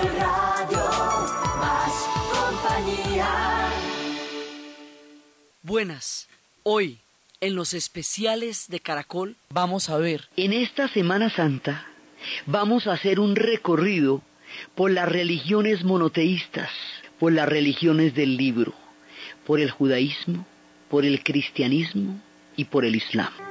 Caracol Radio, más compañía. Buenas, hoy en los especiales de Caracol vamos a ver. En esta Semana Santa vamos a hacer un recorrido por las religiones monoteístas, por las religiones del libro, por el judaísmo, por el cristianismo y por el islam.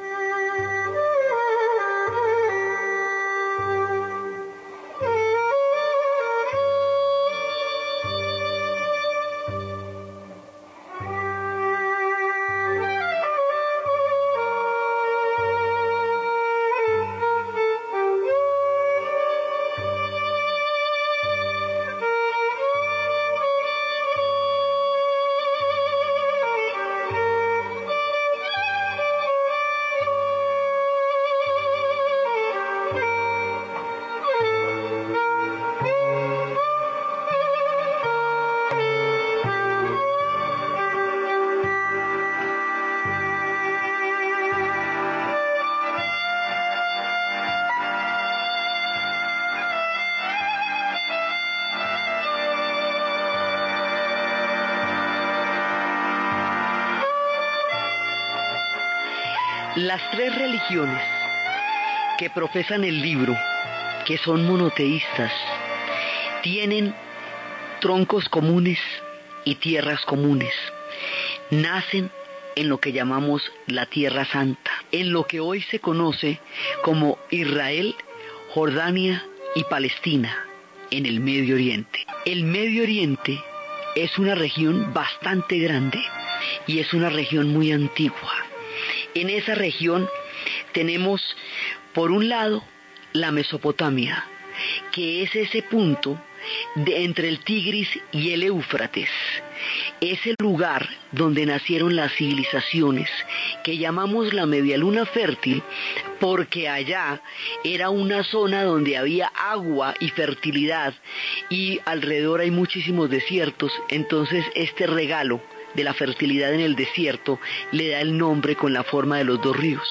Que profesan el libro, que son monoteístas, tienen troncos comunes y tierras comunes. Nacen en lo que llamamos la Tierra Santa, en lo que hoy se conoce como Israel, Jordania y Palestina, en el Medio Oriente. El Medio Oriente es una región bastante grande y es una región muy antigua. En esa región tenemos, por un lado, la Mesopotamia, que es ese punto de entre el Tigris y el Éufrates. Es el lugar donde nacieron las civilizaciones que llamamos la media luna fértil porque allá era una zona donde había agua y fertilidad y alrededor hay muchísimos desiertos. Entonces este regalo de la fertilidad en el desierto le da el nombre con la forma de los dos ríos.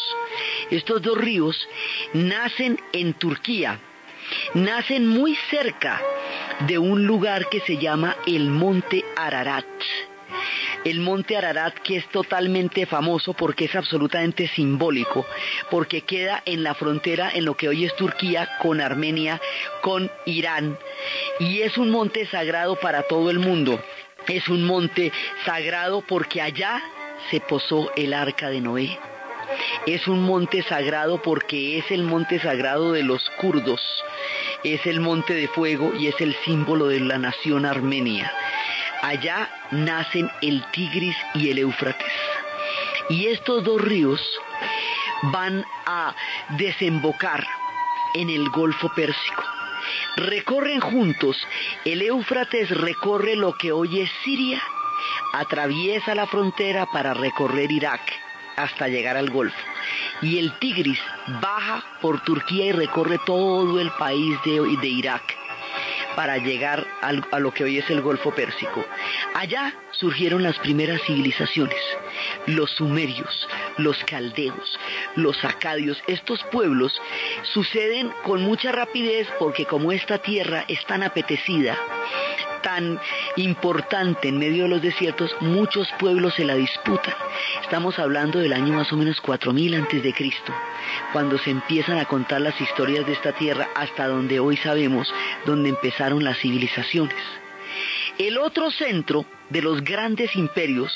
Estos dos ríos nacen en Turquía, nacen muy cerca de un lugar que se llama el Monte Ararat. El monte Ararat que es totalmente famoso porque es absolutamente simbólico, porque queda en la frontera en lo que hoy es Turquía con Armenia, con Irán, y es un monte sagrado para todo el mundo. Es un monte sagrado porque allá se posó el arca de Noé. Es un monte sagrado porque es el monte sagrado de los kurdos. Es el monte de fuego y es el símbolo de la nación armenia. Allá nacen el Tigris y el Éufrates. Y estos dos ríos van a desembocar en el Golfo Pérsico recorren juntos. El Éufrates recorre lo que hoy es Siria, atraviesa la frontera para recorrer Irak hasta llegar al Golfo. Y el Tigris baja por Turquía y recorre todo el país de, de Irak para llegar a lo que hoy es el Golfo Pérsico. Allá surgieron las primeras civilizaciones, los sumerios, los caldeos, los acadios. Estos pueblos suceden con mucha rapidez porque como esta tierra es tan apetecida, tan importante en medio de los desiertos, muchos pueblos se la disputan. Estamos hablando del año más o menos 4000 antes de Cristo, cuando se empiezan a contar las historias de esta tierra hasta donde hoy sabemos donde empezaron las civilizaciones. El otro centro de los grandes imperios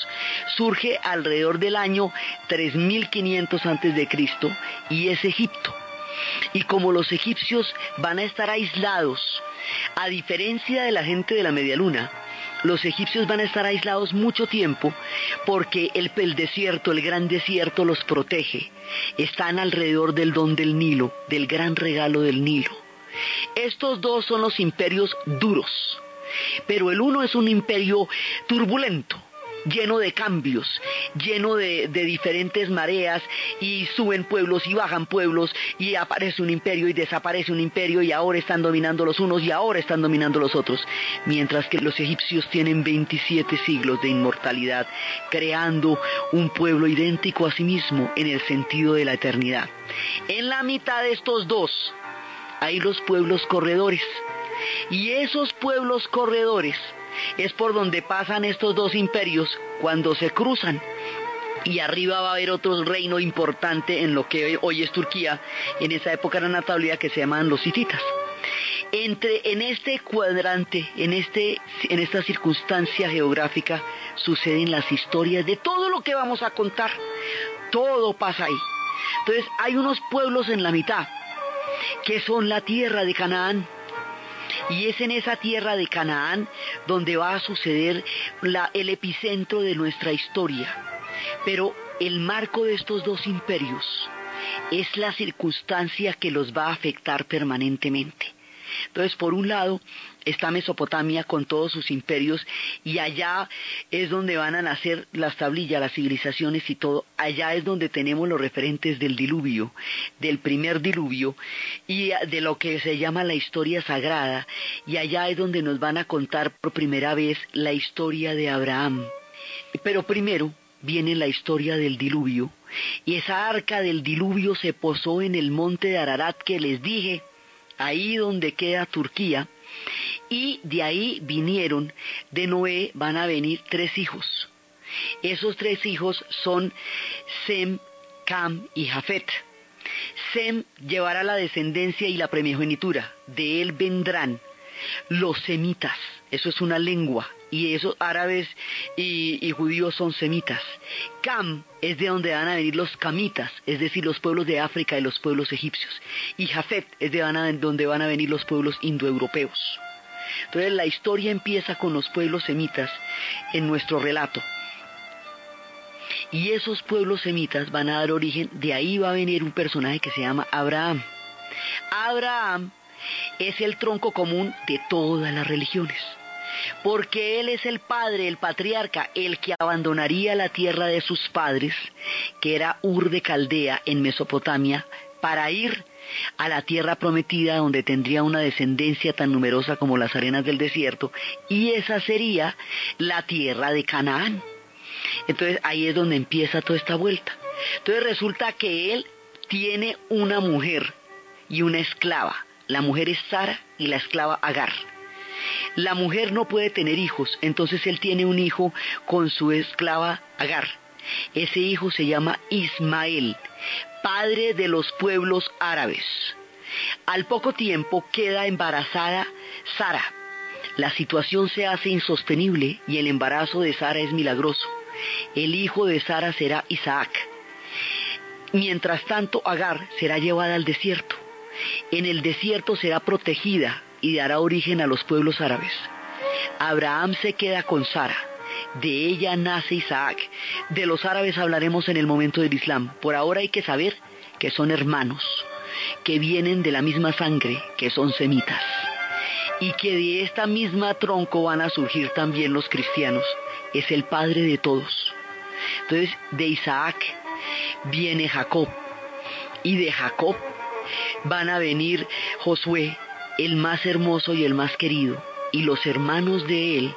surge alrededor del año 3500 antes de Cristo y es Egipto. Y como los egipcios van a estar aislados, a diferencia de la gente de la media luna, los egipcios van a estar aislados mucho tiempo porque el, desierto, el gran desierto los protege. Están alrededor del don del Nilo, del gran regalo del Nilo. Estos dos son los imperios duros. Pero el uno es un imperio turbulento, lleno de cambios, lleno de, diferentes mareas y suben pueblos y bajan pueblos y aparece un imperio y desaparece un imperio y ahora están dominando los unos y ahora están dominando los otros, mientras que los egipcios tienen 27 siglos de inmortalidad, creando un pueblo idéntico a sí mismo en el sentido de la eternidad. En la mitad de estos dos hay los pueblos corredores, Y esos pueblos corredores es por donde pasan estos dos imperios cuando se cruzan. Y arriba va a haber otro reino importante en lo que hoy es Turquía, en esa época era Natalia que se llaman los hititas. Entre, en este cuadrante, en, este, en esta circunstancia geográfica, suceden las historias de todo lo que vamos a contar. Todo pasa ahí. Entonces hay unos pueblos en la mitad, que son la tierra de Canaán. Y es en esa tierra de Canaán donde va a suceder el epicentro de nuestra historia. Pero el marco de estos dos imperios es la circunstancia que los va a afectar permanentemente. Entonces, por un lado, está Mesopotamia con todos sus imperios y allá es donde van a nacer las tablillas, las civilizaciones y todo. Allá es donde tenemos los referentes del diluvio, del primer diluvio y de lo que se llama la historia sagrada. Y allá es donde nos van a contar por primera vez la historia de Abraham. Pero primero viene la historia del diluvio y esa arca del diluvio se posó en el monte de Ararat que les dije ahí donde queda Turquía, y de ahí vinieron, de Noé van a venir tres hijos. Esos tres hijos son Sem, Cam y Jafet. Sem llevará la descendencia y la primogenitura, de él vendrán los semitas, eso es una lengua, y esos árabes y, judíos son semitas. Cam es de donde van a venir los camitas, es decir, los pueblos de África y los pueblos egipcios. Y Jafet es de donde van a venir los pueblos indoeuropeos. Entonces la historia empieza con los pueblos semitas en nuestro relato. Y esos pueblos semitas van a dar origen, de ahí va a venir un personaje que se llama Abraham. Abraham es el tronco común de todas las religiones porque Él es el padre, el patriarca, el que abandonaría la tierra de sus padres, que era Ur de Caldea en Mesopotamia, para ir a la tierra prometida donde tendría una descendencia tan numerosa como las arenas del desierto, y esa sería la tierra de Canaán. Entonces ahí es donde empieza toda esta vuelta. Entonces resulta que él tiene una mujer y una esclava. La mujer es Sara y la esclava Agar. La mujer no puede tener hijos, entonces él tiene un hijo con su esclava Agar. Ese hijo se llama Ismael, padre de los pueblos árabes. Al poco tiempo queda embarazada Sara. La situación se hace insostenible y el embarazo de Sara es milagroso. El hijo de Sara será Isaac. Mientras tanto, Agar será llevada al desierto. En el desierto será protegida y dará origen a los pueblos árabes. Abraham se queda con Sara. De ella nace Isaac. De los árabes hablaremos en el momento del Islam. Por ahora hay que saber que son hermanos, que vienen de la misma sangre, que son semitas. Y que de esta misma tronco van a surgir también los cristianos. Es el padre de todos. Entonces, de Isaac viene Jacob. Y de Jacob van a venir Josué, el más hermoso y el más querido, y los hermanos de él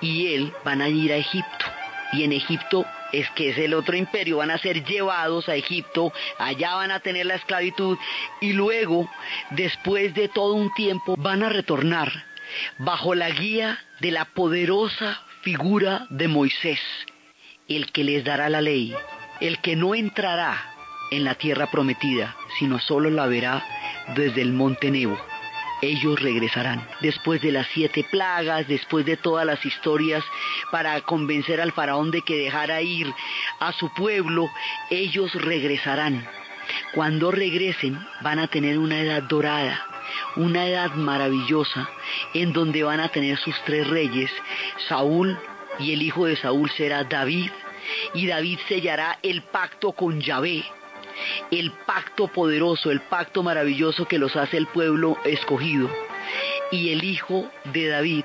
y él van a ir a Egipto. Y en Egipto es que es el otro imperio, van a ser llevados a Egipto, allá van a tener la esclavitud y luego, después de todo un tiempo, van a retornar bajo la guía de la poderosa figura de Moisés, el que les dará la ley, el que no entrará en la tierra prometida, sino solo la verá desde el monte Nebo ellos regresarán. Después de las siete plagas, después de todas las historias para convencer al faraón de que dejara ir a su pueblo, ellos regresarán. Cuando regresen van a tener una edad dorada, una edad maravillosa, en donde van a tener sus tres reyes, Saúl, y el hijo de Saúl será David, y David sellará el pacto con Yahvé el pacto poderoso, el pacto maravilloso que los hace el pueblo escogido. Y el hijo de David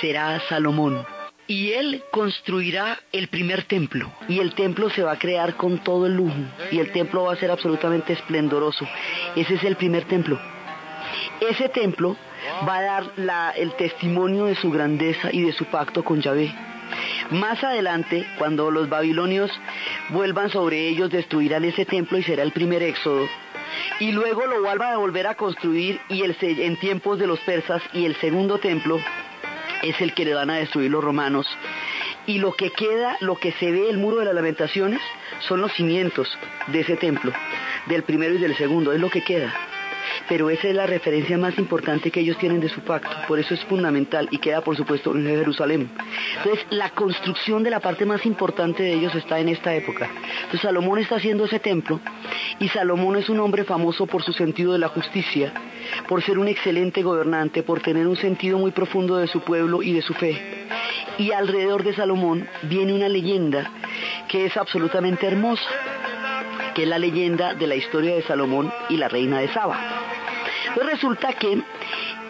será Salomón. Y él construirá el primer templo. Y el templo se va a crear con todo el lujo. Y el templo va a ser absolutamente esplendoroso. Ese es el primer templo. Ese templo va a dar el testimonio de su grandeza y de su pacto con Yahvé. Más adelante, cuando los babilonios vuelvan sobre ellos, destruirán ese templo y será el primer éxodo. y luego lo vuelvan a volver a construir y el, en tiempos de los persas y el segundo templo es el que le van a destruir los romanos. Y lo que queda, lo que se ve, el muro de las lamentaciones, son los cimientos de ese templo, del primero y del segundo, es lo que queda pero esa es la referencia más importante que ellos tienen de su pacto, por eso es fundamental y queda por supuesto en Jerusalén. Entonces la construcción de la parte más importante de ellos está en esta época. Entonces Salomón está haciendo ese templo y Salomón es un hombre famoso por su sentido de la justicia, por ser un excelente gobernante, por tener un sentido muy profundo de su pueblo y de su fe. Y alrededor de Salomón viene una leyenda que es absolutamente hermosa que es la leyenda de la historia de Salomón y la reina de Saba. Pues resulta que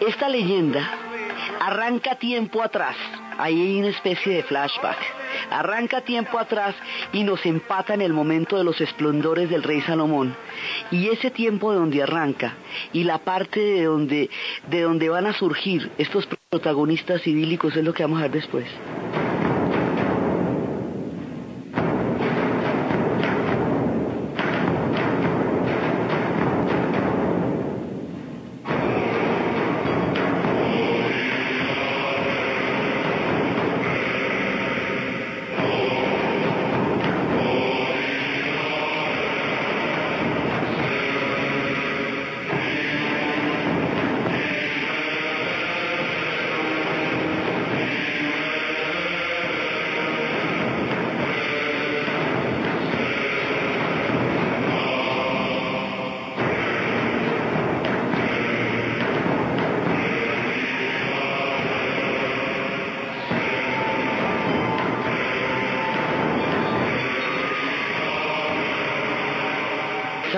esta leyenda arranca tiempo atrás, ahí hay una especie de flashback, arranca tiempo atrás y nos empata en el momento de los esplendores del rey Salomón. Y ese tiempo de donde arranca y la parte de donde, de donde van a surgir estos protagonistas idílicos es lo que vamos a ver después.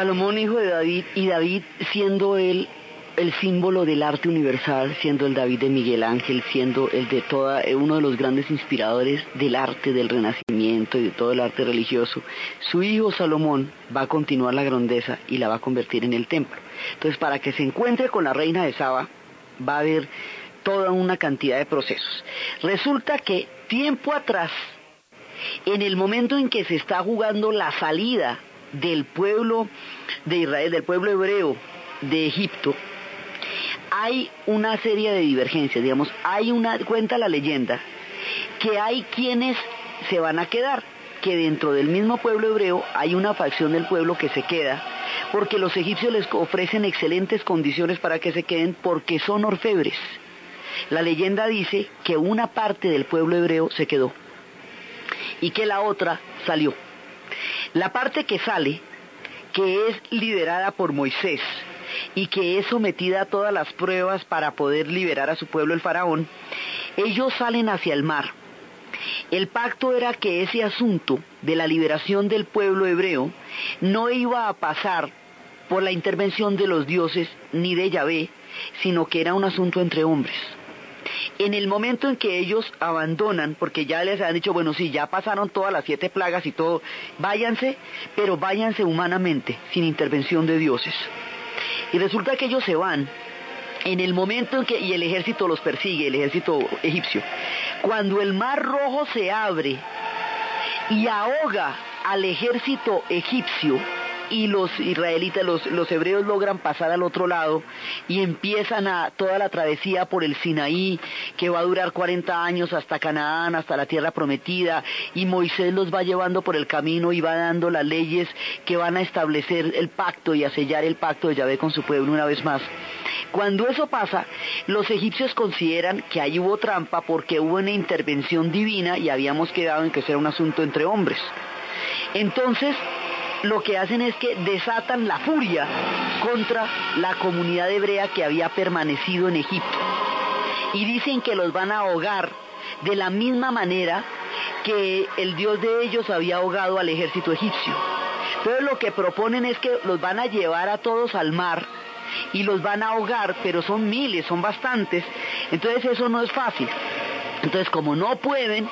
Salomón, hijo de David, y David siendo él el símbolo del arte universal, siendo el David de Miguel Ángel, siendo el de toda, eh, uno de los grandes inspiradores del arte del Renacimiento y de todo el arte religioso, su hijo Salomón va a continuar la grandeza y la va a convertir en el templo. Entonces, para que se encuentre con la reina de Saba, va a haber toda una cantidad de procesos. Resulta que tiempo atrás, en el momento en que se está jugando la salida del pueblo de Israel, del pueblo hebreo de Egipto, hay una serie de divergencias, digamos, hay una, cuenta la leyenda, que hay quienes se van a quedar, que dentro del mismo pueblo hebreo hay una facción del pueblo que se queda, porque los egipcios les ofrecen excelentes condiciones para que se queden porque son orfebres. La leyenda dice que una parte del pueblo hebreo se quedó y que la otra salió. La parte que sale, que es liderada por Moisés y que es sometida a todas las pruebas para poder liberar a su pueblo el faraón, ellos salen hacia el mar. El pacto era que ese asunto de la liberación del pueblo hebreo no iba a pasar por la intervención de los dioses ni de Yahvé, sino que era un asunto entre hombres en el momento en que ellos abandonan, porque ya les han dicho, bueno, sí, ya pasaron todas las siete plagas y todo, váyanse, pero váyanse humanamente, sin intervención de dioses. Y resulta que ellos se van en el momento en que, y el ejército los persigue, el ejército egipcio, cuando el mar rojo se abre y ahoga al ejército egipcio, y los israelitas, los, hebreos logran pasar al otro lado y empiezan a toda la travesía por el Sinaí, que va a durar 40 años hasta Canaán, hasta la tierra prometida, y Moisés los va llevando por el camino y va dando las leyes que van a establecer el pacto y a sellar el pacto de Yahvé con su pueblo una vez más. Cuando eso pasa, los egipcios consideran que ahí hubo trampa porque hubo una intervención divina y habíamos quedado en que era un asunto entre hombres. Entonces, lo que hacen es que desatan la furia contra la comunidad hebrea que había permanecido en Egipto. Y dicen que los van a ahogar de la misma manera que el Dios de ellos había ahogado al ejército egipcio. Entonces lo que proponen es que los van a llevar a todos al mar y los van a ahogar, pero son miles, son bastantes. Entonces eso no es fácil. Entonces como no pueden,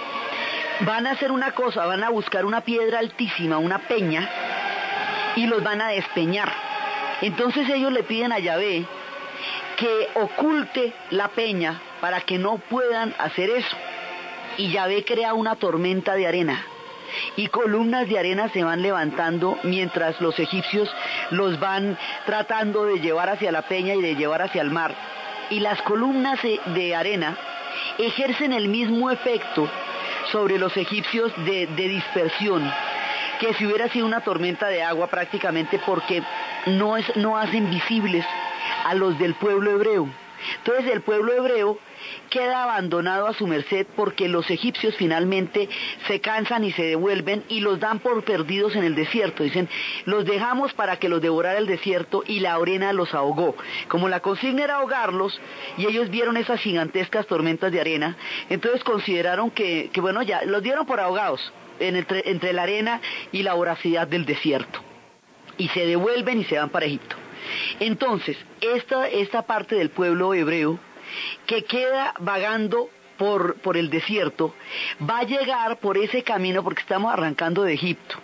van a hacer una cosa, van a buscar una piedra altísima, una peña, y los van a despeñar. Entonces ellos le piden a Yahvé que oculte la peña para que no puedan hacer eso. Y Yahvé crea una tormenta de arena. y columnas de arena se van levantando mientras los egipcios los van tratando de llevar hacia la peña y de llevar hacia el mar. Y las columnas de arena ejercen el mismo efecto sobre los egipcios de, dispersión que si hubiera sido una tormenta de agua prácticamente porque no, es, no hacen visibles a los del pueblo hebreo. Entonces el pueblo hebreo queda abandonado a su merced porque los egipcios finalmente se cansan y se devuelven y los dan por perdidos en el desierto. Dicen, los dejamos para que los devorara el desierto y la arena los ahogó. Como la consigna era ahogarlos y ellos vieron esas gigantescas tormentas de arena, entonces consideraron que, bueno, ya los dieron por ahogados entre, entre la arena y la voracidad del desierto. Y se devuelven y se van para Egipto. Entonces, esta, esta parte del pueblo hebreo que queda vagando por, por, el desierto, va a llegar por ese camino porque estamos arrancando de Egipto.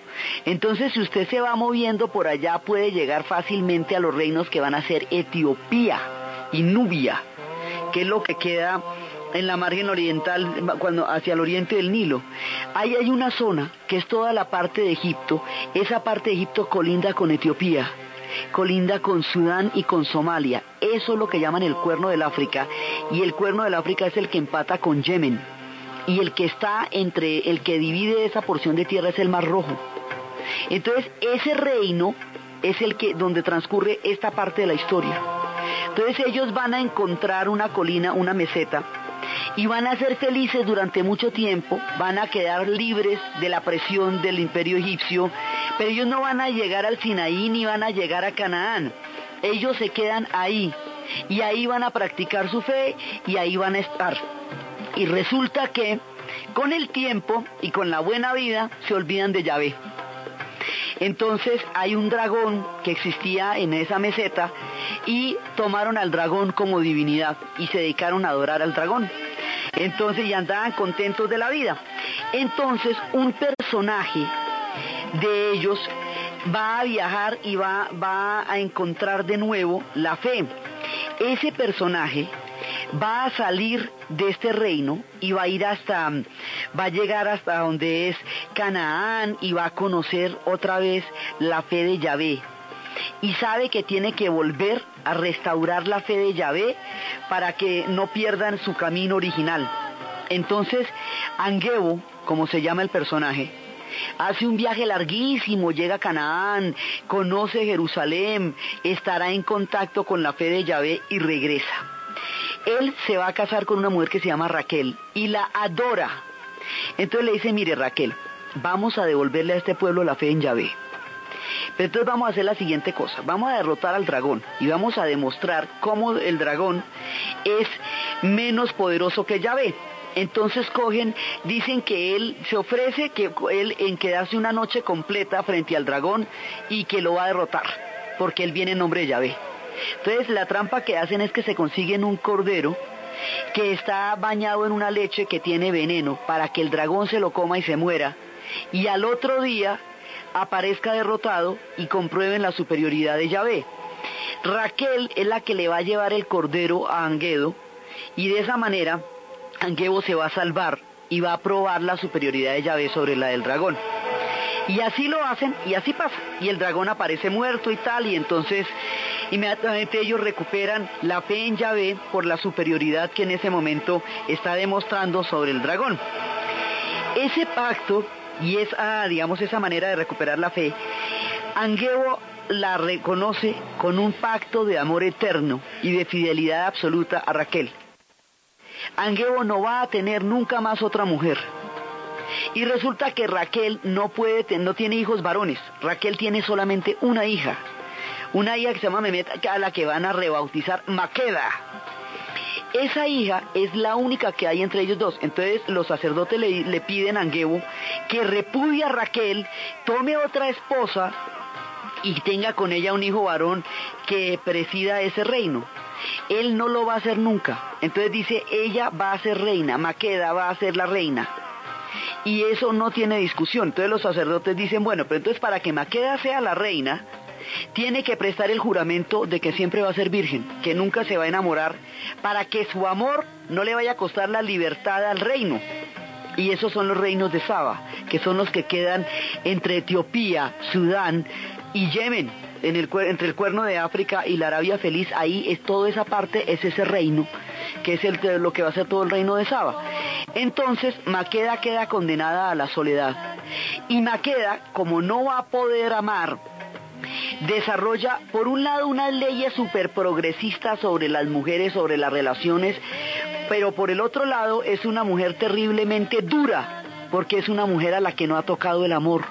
Entonces, si usted se va moviendo por allá, puede llegar fácilmente a los reinos que van a ser Etiopía y Nubia, que es lo que queda en la margen oriental, cuando hacia el oriente del Nilo. Ahí hay una zona que es toda la parte de Egipto. Esa parte de Egipto colinda con Etiopía colinda con Sudán y con Somalia. Eso es lo que llaman el cuerno del África. Y el cuerno del África es el que empata con Yemen. Y el que está entre, el que divide esa porción de tierra es el Mar Rojo. Entonces, ese reino es el que, donde transcurre esta parte de la historia. Entonces ellos van a encontrar una colina, una meseta, y van a ser felices durante mucho tiempo, van a quedar libres de la presión del imperio egipcio, pero ellos no van a llegar al Sinaí ni van a llegar a Canaán. Ellos se quedan ahí y ahí van a practicar su fe y ahí van a estar. Y resulta que con el tiempo y con la buena vida se olvidan de Yahvé. Entonces hay un dragón que existía en esa meseta y tomaron al dragón como divinidad y se dedicaron a adorar al dragón. Entonces ya andaban contentos de la vida. Entonces un personaje de ellos va a viajar y va, va a encontrar de nuevo la fe. Ese personaje va a salir de este reino y va a ir hasta, va a llegar hasta donde es Canaán y va a conocer otra vez la fe de Yahvé. Y sabe que tiene que volver a restaurar la fe de Yahvé para que no pierdan su camino original. Entonces, Angebo, como se llama el personaje, hace un viaje larguísimo, llega a Canaán, conoce Jerusalén, estará en contacto con la fe de Yahvé y regresa. Él se va a casar con una mujer que se llama Raquel y la adora. Entonces le dice, mire Raquel, vamos a devolverle a este pueblo la fe en Yahvé. Pero entonces vamos a hacer la siguiente cosa, vamos a derrotar al dragón y vamos a demostrar cómo el dragón es menos poderoso que Yahvé. Entonces cogen, dicen que él se ofrece que él en quedarse una noche completa frente al dragón y que lo va a derrotar, porque él viene en nombre de Yahvé. Entonces la trampa que hacen es que se consiguen un cordero que está bañado en una leche que tiene veneno para que el dragón se lo coma y se muera. Y al otro día aparezca derrotado y comprueben la superioridad de Yahvé. Raquel es la que le va a llevar el cordero a Anguedo y de esa manera Anguedo se va a salvar y va a probar la superioridad de Yahvé sobre la del dragón. Y así lo hacen y así pasa. Y el dragón aparece muerto y tal y entonces inmediatamente ellos recuperan la fe en Yahvé por la superioridad que en ese momento está demostrando sobre el dragón. Ese pacto y esa, digamos, esa manera de recuperar la fe, Angebo la reconoce con un pacto de amor eterno y de fidelidad absoluta a Raquel. Angebo no va a tener nunca más otra mujer. Y resulta que Raquel no puede, no tiene hijos varones. Raquel tiene solamente una hija. Una hija que se llama Memet, a la que van a rebautizar Maqueda. Esa hija es la única que hay entre ellos dos. Entonces los sacerdotes le, piden a Angebo que repudie a Raquel, tome otra esposa y tenga con ella un hijo varón que presida ese reino. Él no lo va a hacer nunca. Entonces dice, ella va a ser reina, Maqueda va a ser la reina. Y eso no tiene discusión. Entonces los sacerdotes dicen, bueno, pero entonces para que Maqueda sea la reina, tiene que prestar el juramento de que siempre va a ser virgen, que nunca se va a enamorar, para que su amor no le vaya a costar la libertad al reino. Y esos son los reinos de Saba, que son los que quedan entre Etiopía, Sudán y Yemen. Entre el cuerno de África y la Arabia Feliz, ahí es toda esa parte, es ese reino, que es el, lo que va a ser todo el reino de Saba. Entonces, Maqueda queda condenada a la soledad. Y Maqueda, como no va a poder amar, desarrolla, por un lado, unas leyes súper progresistas sobre las mujeres, sobre las relaciones, pero por el otro lado es una mujer terriblemente dura, porque es una mujer a la que no ha tocado el amor.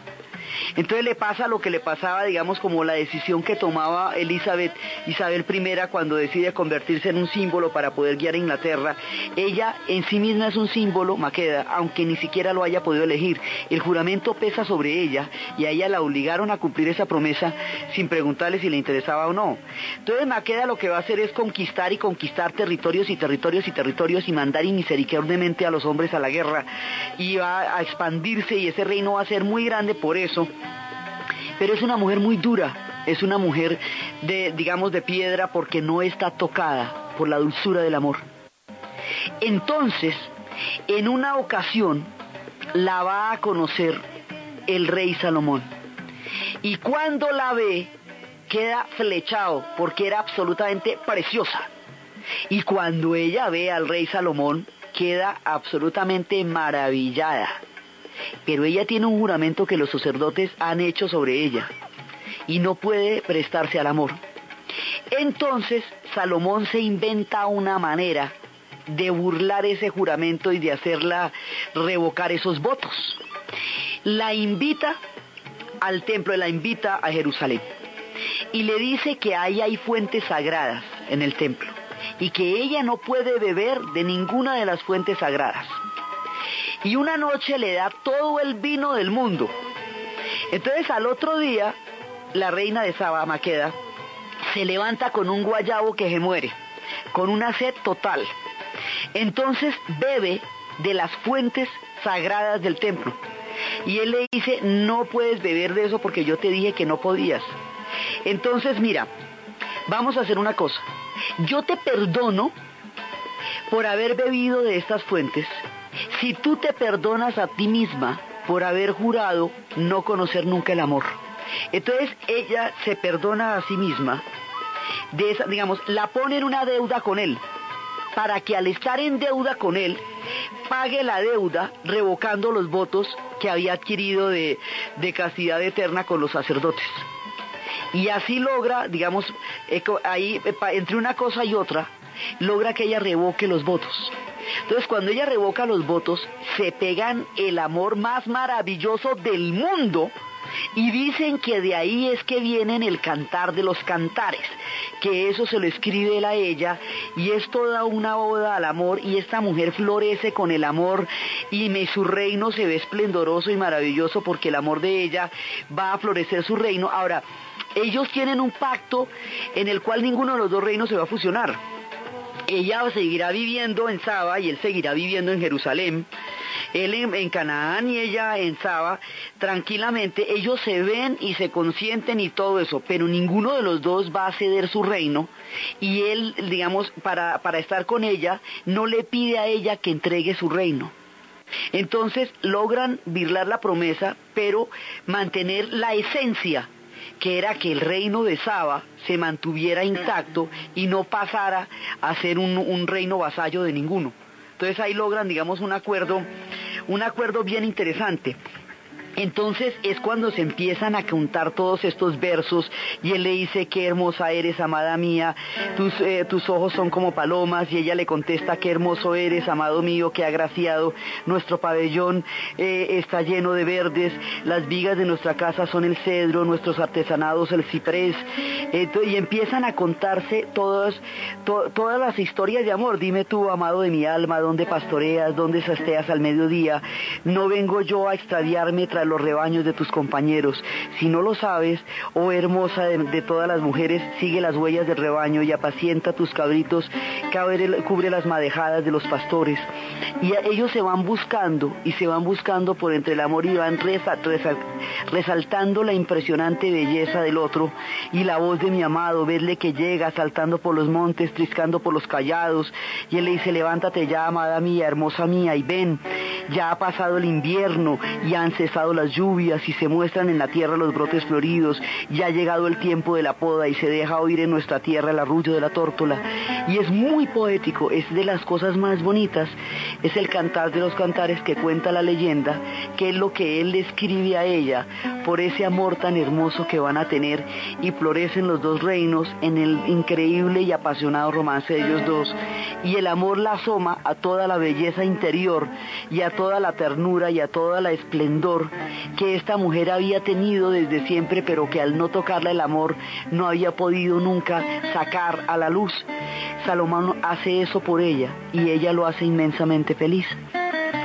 Entonces le pasa lo que le pasaba, digamos, como la decisión que tomaba Elizabeth, Isabel I cuando decide convertirse en un símbolo para poder guiar a Inglaterra. Ella en sí misma es un símbolo, Maqueda, aunque ni siquiera lo haya podido elegir. El juramento pesa sobre ella y a ella la obligaron a cumplir esa promesa sin preguntarle si le interesaba o no. Entonces Maqueda lo que va a hacer es conquistar y conquistar territorios y territorios y territorios y mandar inmisericordiamente a los hombres a la guerra y va a expandirse y ese reino va a ser muy grande por eso pero es una mujer muy dura, es una mujer de, digamos, de piedra porque no está tocada por la dulzura del amor. Entonces, en una ocasión, la va a conocer el rey Salomón. Y cuando la ve, queda flechado porque era absolutamente preciosa. Y cuando ella ve al rey Salomón, queda absolutamente maravillada pero ella tiene un juramento que los sacerdotes han hecho sobre ella y no puede prestarse al amor. Entonces Salomón se inventa una manera de burlar ese juramento y de hacerla revocar esos votos. La invita al templo, la invita a Jerusalén y le dice que ahí hay fuentes sagradas en el templo y que ella no puede beber de ninguna de las fuentes sagradas y una noche le da todo el vino del mundo. Entonces al otro día, la reina de Saba, Maqueda, se levanta con un guayabo que se muere, con una sed total. Entonces bebe de las fuentes sagradas del templo. Y él le dice, no puedes beber de eso porque yo te dije que no podías. Entonces mira, vamos a hacer una cosa. Yo te perdono por haber bebido de estas fuentes si tú te perdonas a ti misma por haber jurado no conocer nunca el amor. Entonces ella se perdona a sí misma, de esa, digamos, la pone en una deuda con él, para que al estar en deuda con él, pague la deuda revocando los votos que había adquirido de, de castidad eterna con los sacerdotes. Y así logra, digamos, ahí, entre una cosa y otra, logra que ella revoque los votos. Entonces, cuando ella revoca los votos, se pegan el amor más maravilloso del mundo y dicen que de ahí es que vienen el cantar de los cantares, que eso se lo escribe él a ella y es toda una oda al amor y esta mujer florece con el amor y su reino se ve esplendoroso y maravilloso porque el amor de ella va a florecer su reino. Ahora, ellos tienen un pacto en el cual ninguno de los dos reinos se va a fusionar ella seguirá viviendo en Saba y él seguirá viviendo en Jerusalén. Él en, Canaán y ella en Saba, tranquilamente, ellos se ven y se consienten y todo eso, pero ninguno de los dos va a ceder su reino y él, digamos, para, para estar con ella, no le pide a ella que entregue su reino. Entonces logran virlar la promesa, pero mantener la esencia que era que el reino de Saba se mantuviera intacto y no pasara a ser un, reino vasallo de ninguno. Entonces ahí logran, digamos, un acuerdo, un acuerdo bien interesante. Entonces es cuando se empiezan a contar todos estos versos y él le dice, qué hermosa eres, amada mía, tus, eh, tus, ojos son como palomas. Y ella le contesta, qué hermoso eres, amado mío, qué agraciado, nuestro pabellón eh, está lleno de verdes, las vigas de nuestra casa son el cedro, nuestros artesanados el ciprés, y empiezan a contarse todas, todas las historias de amor, dime tú, amado de mi alma, dónde pastoreas, dónde sasteas al mediodía, no vengo yo a extraviarme tras los rebaños de tus compañeros. Si no lo sabes, oh hermosa de, todas las mujeres, sigue las huellas del rebaño y apacienta tus cabritos, cubre las madejadas de los pastores. Y ellos se van buscando y se van buscando por entre el amor y van resaltando la impresionante belleza del otro y la voz de mi amado, verle que llega saltando por los montes, triscando por los callados. Y él le dice, levántate ya, amada mía, hermosa mía, y ven. Ya ha pasado el invierno y han cesado las lluvias y se muestran en la tierra los brotes floridos. Ya ha llegado el tiempo de la poda y se deja oír en nuestra tierra el arrullo de la tórtola. Y es muy poético, es de las cosas más bonitas. Es el cantar de los cantares que cuenta la leyenda, que es lo que él le escribe a ella por ese amor tan hermoso que van a tener y florecen los dos reinos en el increíble y apasionado romance de ellos dos. Y el amor la asoma a toda la belleza interior y a toda la ternura y a toda la esplendor que esta mujer había tenido desde siempre, pero que al no tocarla el amor no había podido nunca sacar a la luz. Salomón hace eso por ella y ella lo hace inmensamente feliz.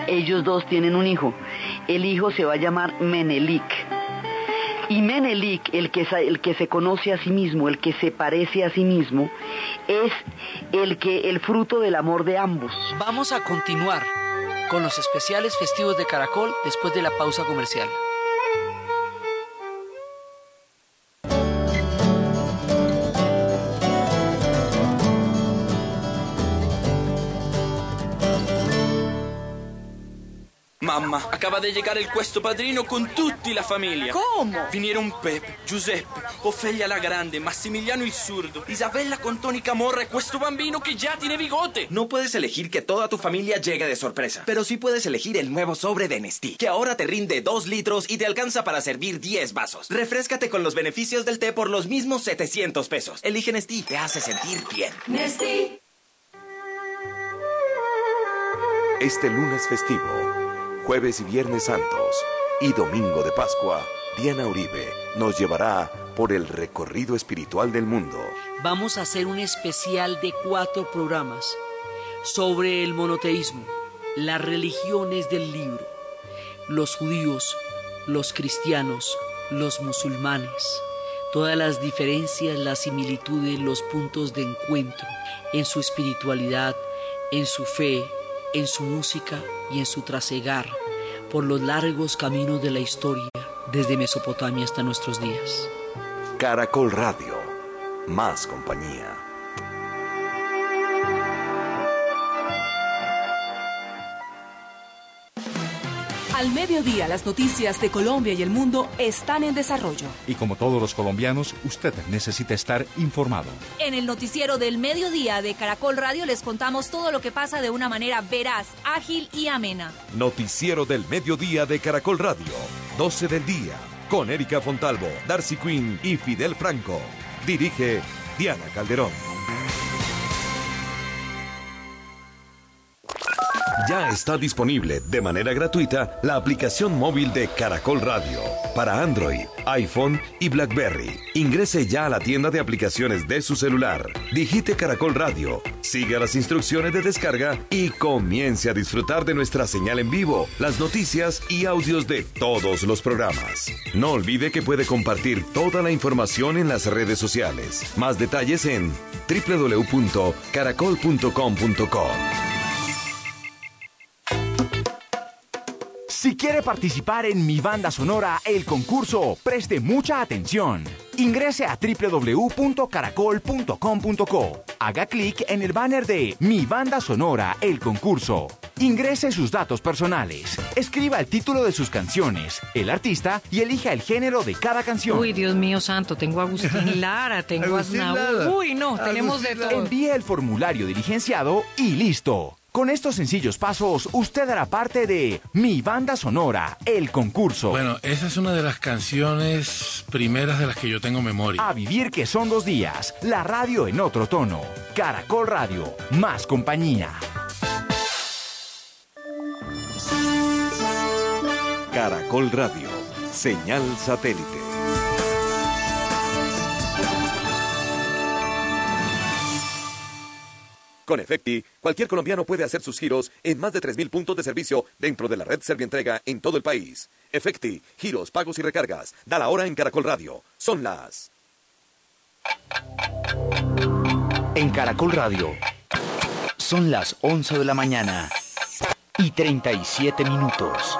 Ellos dos tienen un hijo. El hijo se va a llamar Menelik. Y Menelik, el que, el que se conoce a sí mismo, el que se parece a sí mismo, es el que el fruto del amor de ambos. Vamos a continuar con los especiales festivos de Caracol después de la pausa comercial. Mamma, acaba di llegar il questo padrino con tutti la famiglia. ¿Cómo? Vinieron Pepe, Giuseppe, Ofelia la Grande, Massimiliano il Surdo, Isabella con Tony Camorra e questo bambino che già tiene bigote. No puedes elegir que toda tu familia llegue de sorpresa, pero sí puedes elegir el nuevo sobre de Nestí, que ahora te rinde 2 litros y te alcanza para servir 10 vasos. Refrescate con los beneficios del té por los mismos 700 pesos. Elige Nestí, te hace sentir bien. Nesti, Este lunes festivo, jueves y viernes santos y domingo de Pascua, Diana Uribe nos llevará por el recorrido espiritual del mundo. Vamos a hacer un especial de cuatro programas sobre el monoteísmo, las religiones del libro, los judíos, los cristianos, los musulmanes, todas las diferencias, las similitudes, los puntos de encuentro en su espiritualidad, en su fe, en su música y en su trasegar por los largos caminos de la historia desde Mesopotamia hasta nuestros días. Caracol Radio, más compañía. Al mediodía, las noticias de Colombia y el mundo están en desarrollo. Y como todos los colombianos, usted necesita estar informado. En el noticiero del mediodía de Caracol Radio les contamos todo lo que pasa de una manera veraz, ágil y amena. Noticiero del mediodía de Caracol Radio, 12 del día, con Erika Fontalvo, Darcy Quinn y Fidel Franco. Dirige Diana Calderón. Ya está disponible de manera gratuita la aplicación móvil de Caracol Radio para Android, iPhone y BlackBerry. Ingrese ya a la tienda de aplicaciones de su celular. Digite Caracol Radio, siga las instrucciones de descarga y comience a disfrutar de nuestra señal en vivo, las noticias y audios de todos los programas. No olvide que puede compartir toda la información en las redes sociales. Más detalles en www.caracol.com.co. quiere participar en Mi Banda Sonora, el concurso, preste mucha atención. Ingrese a www.caracol.com.co. Haga clic en el banner de Mi Banda Sonora, el concurso. Ingrese sus datos personales. Escriba el título de sus canciones, el artista y elija el género de cada canción. Uy, Dios mío santo, tengo a Agustín Lara, tengo a Agustín Aznavour. Uy, no, tenemos de todo. Envíe el formulario diligenciado y listo. Con estos sencillos pasos, usted hará parte de Mi Banda Sonora, el concurso. Bueno, esa es una de las canciones primeras de las que yo tengo memoria. A vivir que son dos días, la radio en otro tono. Caracol Radio, más compañía. Caracol Radio, señal satélite. Con Efecti, cualquier colombiano puede hacer sus giros en más de 3.000 puntos de servicio dentro de la red Servientrega en todo el país. Efecti, giros, pagos y recargas. Da la hora en Caracol Radio. Son las... En Caracol Radio. Son las 11 de la mañana y Cualquier37 minutos.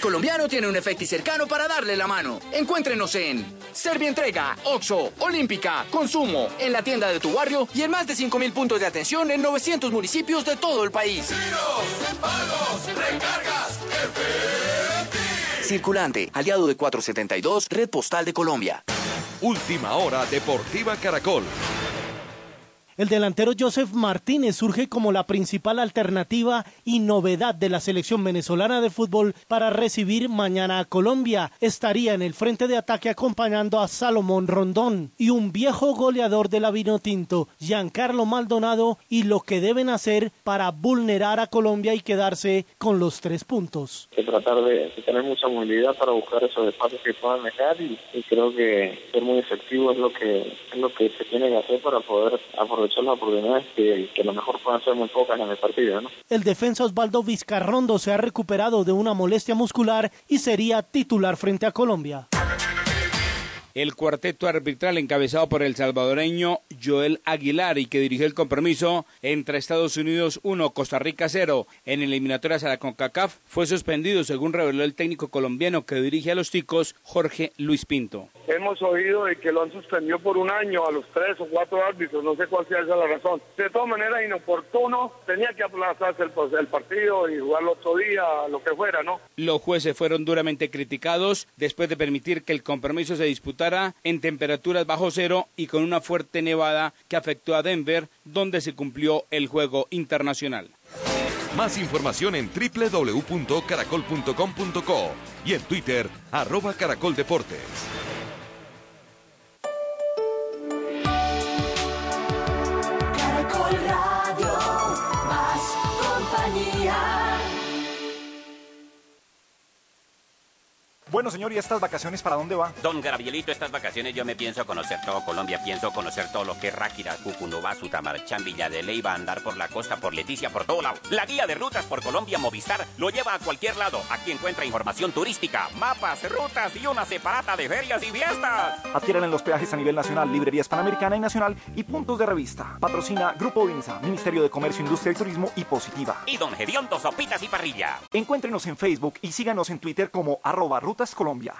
Colombiano tiene un efecto cercano para darle la mano. Encuéntrenos en Servientrega, Oxo, Olímpica, Consumo, en la tienda de tu barrio y en más de 5.000 puntos de atención en 900 municipios de todo el país. recargas, Circulante, aliado de 472, Red Postal de Colombia. Última hora Deportiva Caracol. El delantero Joseph Martínez surge como la principal alternativa y novedad de la selección venezolana de fútbol para recibir mañana a Colombia. Estaría en el frente de ataque acompañando a Salomón Rondón y un viejo goleador de la Vinotinto, Giancarlo Maldonado, y lo que deben hacer para vulnerar a Colombia y quedarse con los tres puntos. que tratar de, tener mucha movilidad para buscar esos espacios que puedan dejar y, y creo que ser muy efectivo es lo que es lo que se tiene que hacer para poder aprovechar las oportunidades que, a lo mejor ser muy pocas en el partido. El defensa Osvaldo Vizcarrondo se ha recuperado de una molestia muscular y sería titular frente a Colombia. El cuarteto arbitral encabezado por el salvadoreño Joel Aguilar y que dirigió el compromiso entre Estados Unidos 1, Costa Rica 0 en eliminatorias a la CONCACAF fue suspendido según reveló el técnico colombiano que dirige a los ticos Jorge Luis Pinto. Hemos oído de que lo han suspendido por un año a los tres o cuatro árbitros, no sé cuál sea esa la razón. De todas maneras, inoportuno, tenía que aplazarse el, el partido y jugarlo otro día, lo que fuera, ¿no? Los jueces fueron duramente criticados después de permitir que el compromiso se disputara en temperaturas bajo cero y con una fuerte nevada que afectó a Denver, donde se cumplió el juego internacional. Más información en www.caracol.com.co y en Twitter, arroba Caracol Bueno, señor, ¿y estas vacaciones para dónde va? Don Gabrielito, estas vacaciones yo me pienso conocer todo Colombia, pienso conocer todo lo que es Ráquira, Cucunubá, Sutamarchán, Villa de Leyva, andar por la costa, por Leticia, por todo lado. La guía de rutas por Colombia Movistar lo lleva a cualquier lado. Aquí encuentra información turística, mapas, rutas y una separata de ferias y fiestas. Adquieren en los peajes a nivel nacional, librerías panamericana y nacional y puntos de revista. Patrocina Grupo Vinza, Ministerio de Comercio, Industria y Turismo y Positiva. Y Don Gediondo Sopitas y Parrilla. Encuéntrenos en Facebook y síganos en Twitter como arroba Rutas Colombia.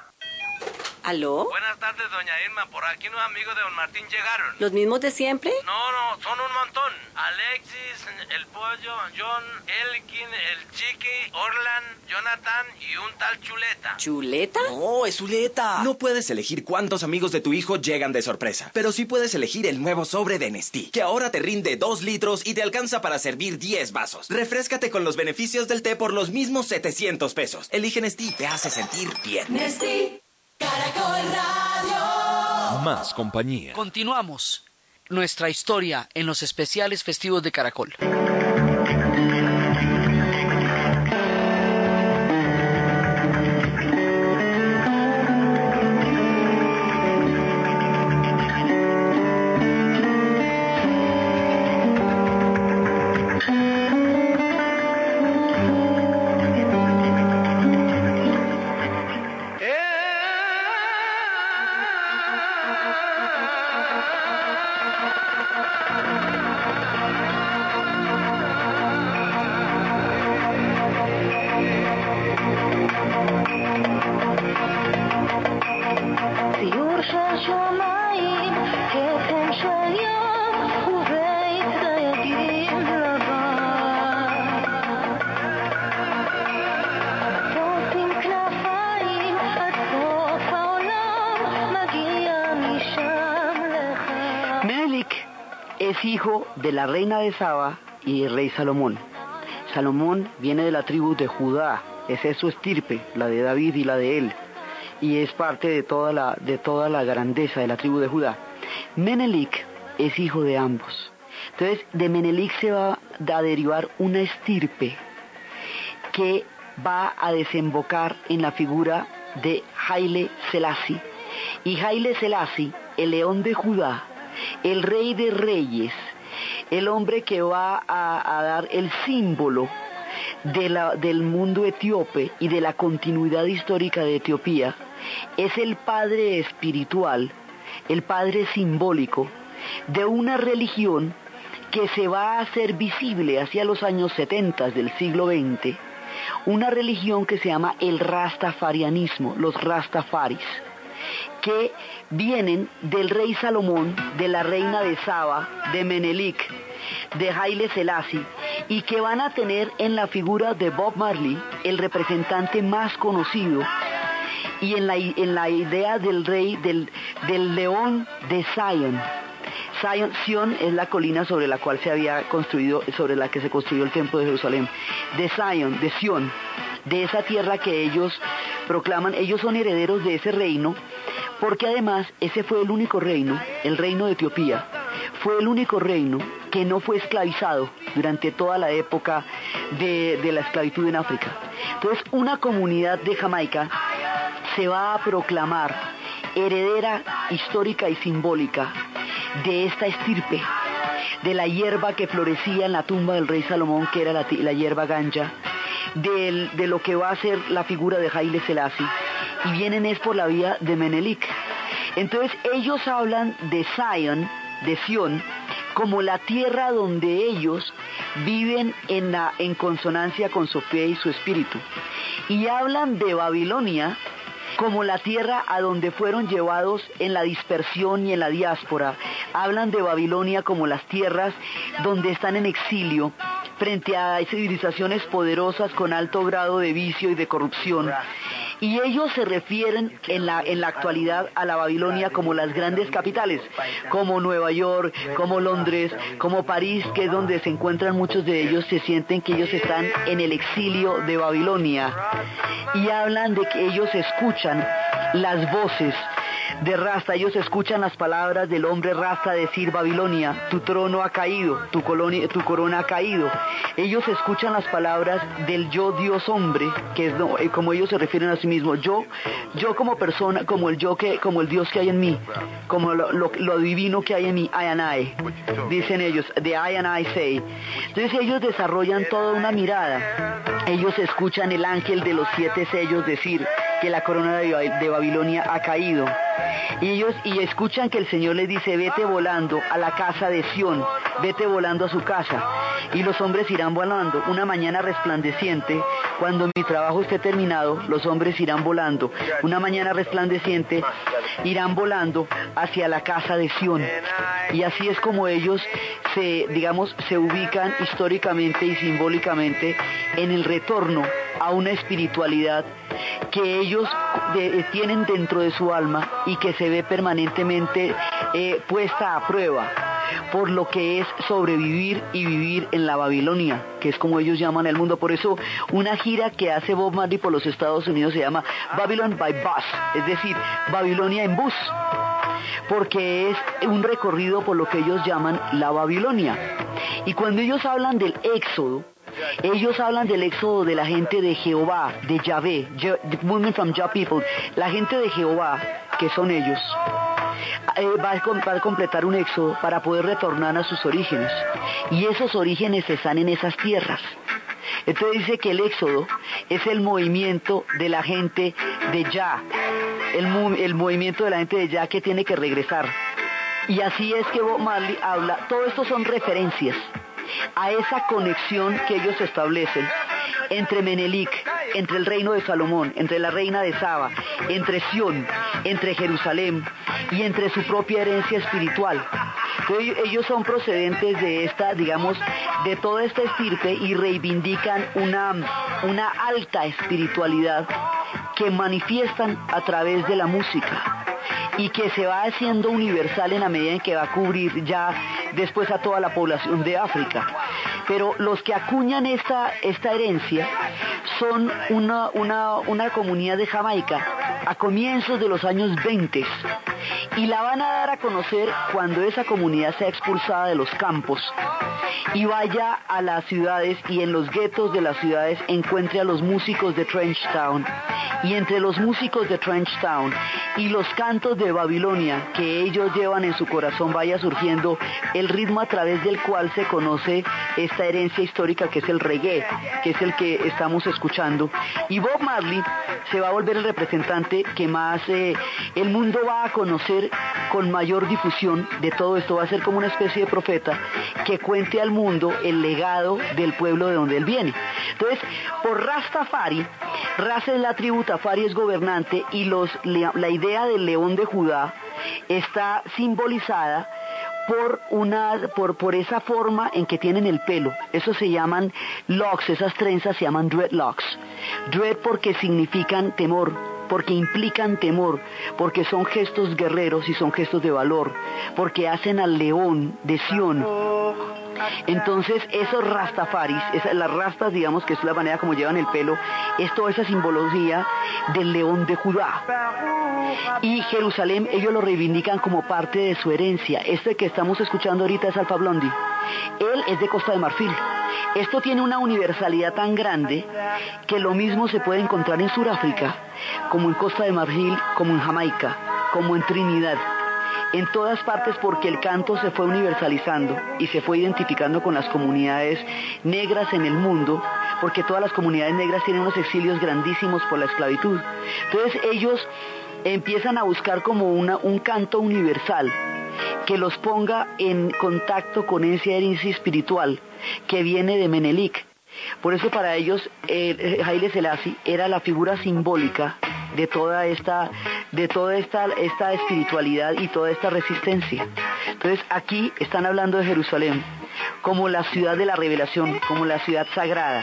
¿Aló? Buenas tardes, doña Irma. Por aquí unos amigos de don Martín llegaron. ¿Los mismos de siempre? No, no, son un montón. Alexis, el pollo, John, Elkin, el Chiqui, Orlan, Jonathan y un tal Chuleta. ¿Chuleta? No, es Zuleta. No puedes elegir cuántos amigos de tu hijo llegan de sorpresa, pero sí puedes elegir el nuevo sobre de Nestí, que ahora te rinde 2 litros y te alcanza para servir 10 vasos. Refrescate con los beneficios del té por los mismos 700 pesos. Elige Nestí, te hace sentir bien. Nestí, Caracol Radio. Más compañía. Continuamos nuestra historia en los especiales festivos de Caracol. De la reina de Saba y del rey Salomón. Salomón viene de la tribu de Judá, esa es su estirpe, la de David y la de él, y es parte de toda la, de toda la grandeza de la tribu de Judá. Menelik es hijo de ambos. Entonces, de Menelik se va a derivar una estirpe que va a desembocar en la figura de Haile Selassie. Y Haile Selassie, el león de Judá, el rey de reyes, el hombre que va a, dar el símbolo del mundo etíope y de la continuidad histórica de Etiopía, es el padre espiritual, el padre simbólico de una religión que se va a hacer visible hacia los años 70 del siglo XX una religión que se llama el rastafarianismo, los rastafaris, que vienen del rey Salomón, de la reina de Saba, de Menelik, de Haile Selassie, y que van a tener en la figura de Bob Marley el representante más conocido y en la, en la idea del rey, del, del león de Zion. Zion, Sion es la colina sobre la cual se había construido, sobre la que se construyó el templo de Jerusalén. De Zion, de Sion, de esa tierra que ellos proclaman, ellos son herederos de ese reino, porque además ese fue el único reino, el reino de Etiopía, fue el único reino que no fue esclavizado durante toda la época de, de la esclavitud en África. Entonces, una comunidad de Jamaica se va a proclamar heredera histórica y simbólica de esta estirpe, de la hierba que florecía en la tumba del rey Salomón, que era la, la hierba ganja, del- de lo que va a ser la figura de Haile Selassie, y vienen es por la vía de Menelik. Entonces ellos hablan de Zion, de Sion, como la tierra donde ellos viven en, la, en consonancia con su fe y su espíritu. Y hablan de Babilonia como la tierra a donde fueron llevados en la dispersión y en la diáspora. Hablan de Babilonia como las tierras donde están en exilio frente a civilizaciones poderosas con alto grado de vicio y de corrupción. Y ellos se refieren en la, en la actualidad a la Babilonia como las grandes capitales, como Nueva York, como Londres, como París, que es donde se encuentran muchos de ellos, se sienten que ellos están en el exilio de Babilonia. Y hablan de que ellos escuchan las voces de Rasta, ellos escuchan las palabras del hombre Rasta decir Babilonia, tu trono ha caído, tu, corona ha caído. Ellos escuchan las palabras del yo Dios hombre, que es eh, como ellos se refieren a sí mismos, yo, yo como persona, como el yo que, como el Dios que hay en mí, como lo, divino que hay en mí, I and dicen ellos, de I and I say. Entonces ellos desarrollan toda una mirada. Ellos escuchan el ángel de los siete sellos decir que la corona de Babilonia ha caído. Y ellos y escuchan que el Señor les dice, vete volando a la casa de Sión, vete volando a su casa. Y los hombres irán volando. Una mañana resplandeciente, cuando mi trabajo esté terminado, los hombres irán volando. Una mañana resplandeciente, irán volando hacia la casa de Sión. Y así es como ellos se, digamos, se ubican históricamente y simbólicamente en el retorno a una espiritualidad que ellos de- tienen dentro de su alma y que se ve permanentemente eh, puesta a prueba por lo que es sobrevivir y vivir en la Babilonia, que es como ellos llaman el mundo. Por eso una gira que hace Bob Marley por los Estados Unidos se llama Babylon by Bus, es decir, Babilonia en bus, porque es un recorrido por lo que ellos llaman la Babilonia. Y cuando ellos hablan del éxodo, ellos hablan del éxodo de la gente de Jehová, de Yahvé, movement from people, la gente de Jehová, que son ellos, eh, va, a, completar un éxodo para poder retornar a sus orígenes. Y esos orígenes están en esas tierras. Entonces dice que el éxodo es el movimiento de la gente de Yah, el, el movimiento de la gente de Yah que tiene que regresar. Y así es que Bob Marley habla, todo esto son referencias a esa conexión que ellos establecen entre Menelik, entre el reino de Salomón, entre la reina de Saba, entre Sión, entre Jerusalén y entre su propia herencia espiritual. Ellos son procedentes de esta, digamos, de toda esta estirpe y reivindican una, una alta espiritualidad que manifiestan a través de la música y que se va haciendo universal en la medida en que va a cubrir ya después a toda la población de África. Pero los que acuñan esta, esta herencia son una, una, una comunidad de Jamaica a comienzos de los años 20 y la van a dar a conocer cuando esa comunidad sea expulsada de los campos y vaya a las ciudades y en los guetos de las ciudades encuentre a los músicos de Trench Town y entre los músicos de Trench Town y los cantos de Babilonia que ellos llevan en su corazón vaya surgiendo el ritmo a través del cual se conoce esta herencia histórica que es el reggae, que es el que estamos escuchando. Y Bob Marley se va a volver el representante que más eh, el mundo va a conocer con mayor difusión de todo esto. Va a ser como una especie de profeta que cuente al mundo el legado del pueblo de donde él viene. Entonces, por Rastafari, Ras es la tribu, Tafari es gobernante y los, la idea del león de Judá está simbolizada por una por, por esa forma en que tienen el pelo. Eso se llaman locks, esas trenzas se llaman dreadlocks. Dread porque significan temor, porque implican temor, porque son gestos guerreros y son gestos de valor, porque hacen al león de Sión entonces, esos rastafaris, las rastas, digamos que es la manera como llevan el pelo, es toda esa simbología del león de Judá. Y Jerusalén, ellos lo reivindican como parte de su herencia. Este que estamos escuchando ahorita es Alfa Blondi. Él es de Costa de Marfil. Esto tiene una universalidad tan grande que lo mismo se puede encontrar en Sudáfrica, como en Costa de Marfil, como en Jamaica, como en Trinidad en todas partes porque el canto se fue universalizando y se fue identificando con las comunidades negras en el mundo, porque todas las comunidades negras tienen unos exilios grandísimos por la esclavitud. Entonces ellos empiezan a buscar como una, un canto universal que los ponga en contacto con esa herencia espiritual que viene de Menelik. Por eso para ellos eh, Selassie era la figura simbólica de toda esta de toda esta, esta espiritualidad y toda esta resistencia. Entonces aquí están hablando de Jerusalén como la ciudad de la revelación, como la ciudad sagrada.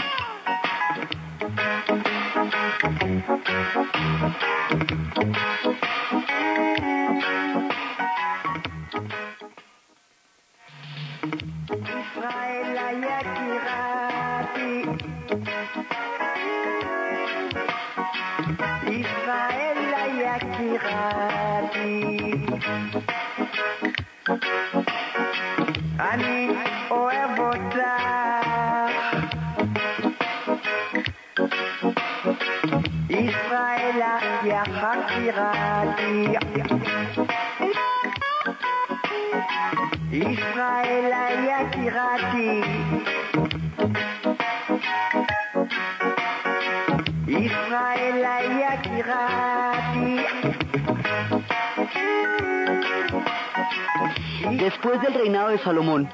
Salomón,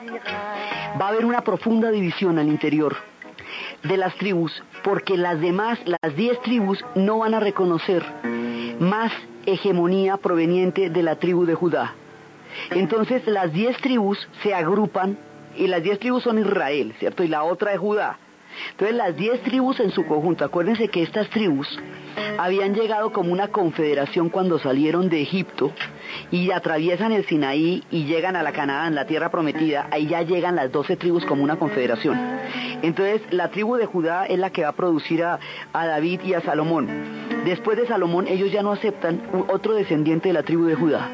va a haber una profunda división al interior de las tribus, porque las demás, las diez tribus, no van a reconocer más hegemonía proveniente de la tribu de Judá. Entonces las diez tribus se agrupan, y las diez tribus son Israel, ¿cierto? Y la otra es Judá. Entonces las diez tribus en su conjunto, acuérdense que estas tribus habían llegado como una confederación cuando salieron de Egipto y atraviesan el Sinaí y llegan a la Canaán, la tierra prometida, ahí ya llegan las doce tribus como una confederación. Entonces la tribu de Judá es la que va a producir a, a David y a Salomón. Después de Salomón ellos ya no aceptan otro descendiente de la tribu de Judá.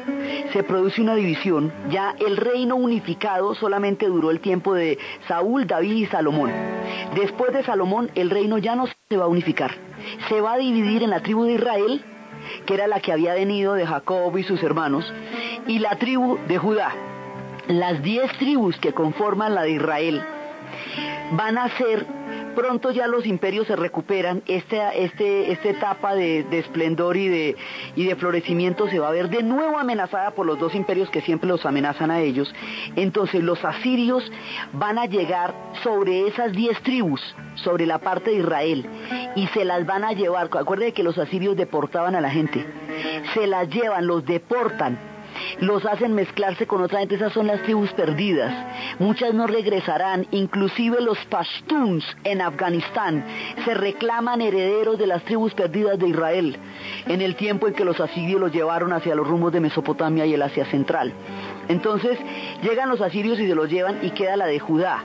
Se produce una división, ya el reino unificado solamente duró el tiempo de Saúl, David y Salomón. Después de Salomón el reino ya no se va a unificar, se va a dividir en la tribu de Israel que era la que había venido de Jacob y sus hermanos, y la tribu de Judá. Las diez tribus que conforman la de Israel van a ser pronto ya los imperios se recuperan, esta, este, esta etapa de, esplendor y de, y de florecimiento se va a ver de nuevo amenazada por los dos imperios que siempre los amenazan a ellos. Entonces los asirios van a llegar sobre esas diez tribus, sobre la parte de Israel, y se las van a llevar. Acuérdense que los asirios deportaban a la gente. Se las llevan, los deportan los hacen mezclarse con otra gente, esas son las tribus perdidas. Muchas no regresarán, inclusive los pashtuns en Afganistán se reclaman herederos de las tribus perdidas de Israel, en el tiempo en que los asirios los llevaron hacia los rumbos de Mesopotamia y el Asia Central. Entonces llegan los asirios y se los llevan y queda la de Judá.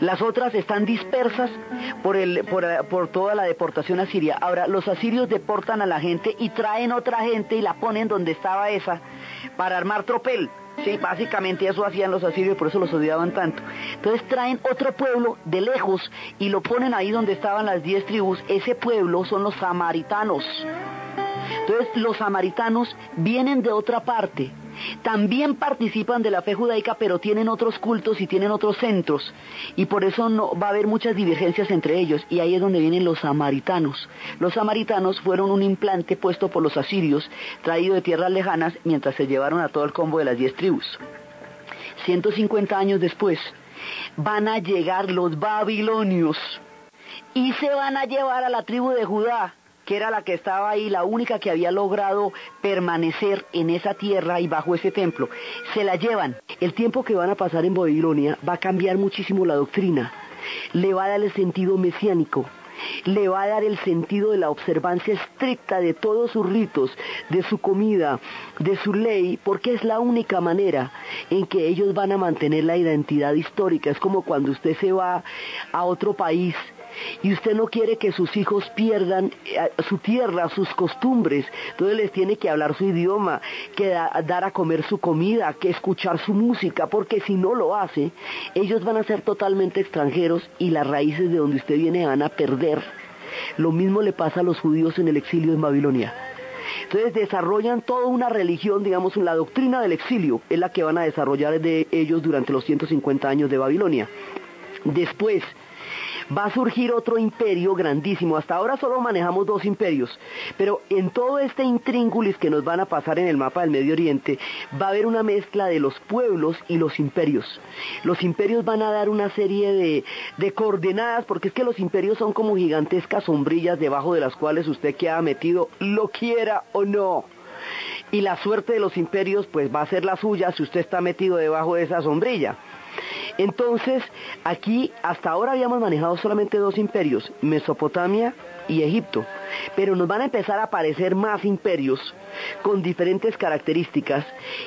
Las otras están dispersas por, por, toda la deportación asiria. Ahora, los asirios deportan a la gente y traen otra gente y la ponen donde estaba esa para armar tropel. Sí, básicamente eso hacían los asirios por eso los odiaban tanto. Entonces traen otro pueblo de lejos y lo ponen ahí donde estaban las diez tribus. Ese pueblo son los samaritanos. Entonces los samaritanos vienen de otra parte también participan de la fe judaica, pero tienen otros cultos y tienen otros centros. Y por eso no, va a haber muchas divergencias entre ellos. Y ahí es donde vienen los samaritanos. Los samaritanos fueron un implante puesto por los asirios, traído de tierras lejanas, mientras se llevaron a todo el combo de las diez tribus. 150 años después, van a llegar los babilonios y se van a llevar a la tribu de Judá que era la que estaba ahí, la única que había logrado permanecer en esa tierra y bajo ese templo. Se la llevan. El tiempo que van a pasar en Babilonia va a cambiar muchísimo la doctrina. Le va a dar el sentido mesiánico le va a dar el sentido de la observancia estricta de todos sus ritos, de su comida, de su ley, porque es la única manera en que ellos van a mantener la identidad histórica. Es como cuando usted se va a otro país y usted no quiere que sus hijos pierdan eh, su tierra, sus costumbres, entonces les tiene que hablar su idioma, que dar a comer su comida, que escuchar su música, porque si no lo hace, ellos van a ser totalmente extranjeros y las raíces de donde usted viene van a perder. Lo mismo le pasa a los judíos en el exilio en Babilonia. Entonces desarrollan toda una religión, digamos, la doctrina del exilio es la que van a desarrollar de ellos durante los 150 años de Babilonia. Después, va a surgir otro imperio grandísimo. Hasta ahora solo manejamos dos imperios, pero en todo este intríngulis que nos van a pasar en el mapa del Medio Oriente, va a haber una mezcla de los pueblos y los imperios. Los imperios van a dar una serie de, de coordenadas, porque es que los imperios son como gigantescas sombrillas debajo de las cuales usted queda metido, lo quiera o no. Y la suerte de los imperios pues va a ser la suya si usted está metido debajo de esa sombrilla. Entonces, aquí hasta ahora habíamos manejado solamente dos imperios, Mesopotamia y Egipto, pero nos van a empezar a aparecer más imperios con diferentes características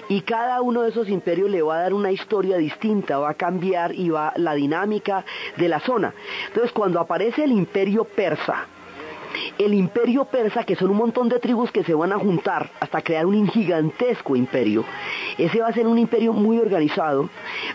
y cada uno de esos imperios le va a dar una historia distinta, va a cambiar y va la dinámica de la zona. Entonces, cuando aparece el imperio persa, el imperio persa, que son un montón de tribus que se van a juntar hasta crear un gigantesco imperio. Ese va a ser un imperio muy organizado,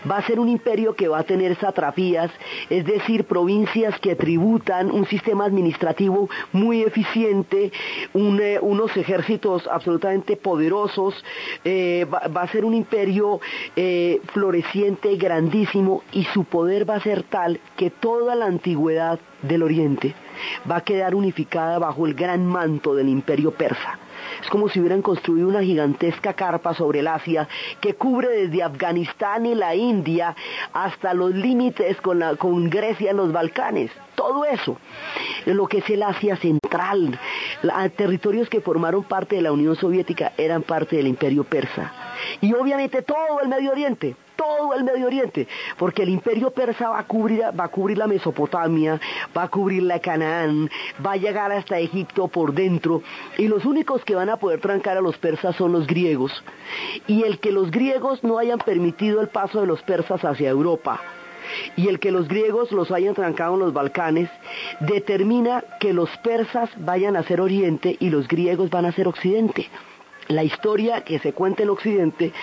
va a ser un imperio que va a tener satrapías, es decir, provincias que tributan, un sistema administrativo muy eficiente, eh, unos ejércitos absolutamente poderosos, eh, va, a ser un imperio eh, floreciente, grandísimo, y su poder va a ser tal que toda la antigüedad del Oriente va a quedar unificada bajo el gran manto del imperio persa. Es como si hubieran construido una gigantesca carpa sobre el Asia que cubre desde Afganistán y la India hasta los límites con, con Grecia en los Balcanes. Todo eso, lo que es el Asia Central, territorios que formaron parte de la Unión Soviética eran parte del imperio persa. Y obviamente todo el Medio Oriente todo el Medio Oriente, porque el imperio persa va a cubrir, va a cubrir la Mesopotamia, va a cubrir la Canaán, va a llegar hasta Egipto por dentro, y los únicos que van a poder trancar a los persas son los griegos. Y el que los griegos no hayan permitido el paso de los persas hacia Europa, y el que los griegos los hayan trancado en los Balcanes, determina que los persas vayan a ser Oriente y los griegos van a ser Occidente. La historia que se cuenta en Occidente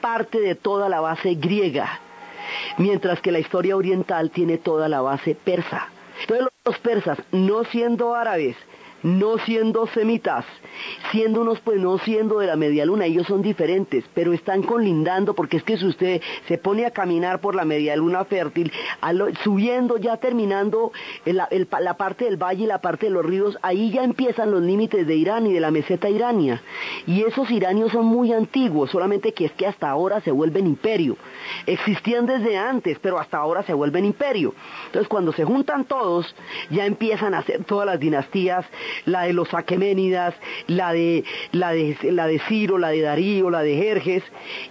parte de toda la base griega, mientras que la historia oriental tiene toda la base persa. Entonces los persas, no siendo árabes, no siendo semitas, siendo unos pues no siendo de la media luna, ellos son diferentes, pero están colindando porque es que si usted se pone a caminar por la media luna fértil, subiendo ya terminando la parte del valle y la parte de los ríos, ahí ya empiezan los límites de Irán y de la meseta irania. Y esos iranios son muy antiguos, solamente que es que hasta ahora se vuelven imperio. Existían desde antes, pero hasta ahora se vuelven imperio. Entonces cuando se juntan todos, ya empiezan a hacer todas las dinastías la de los aqueménidas, la de, la de, la de Ciro, la de Darío, la de Jerjes,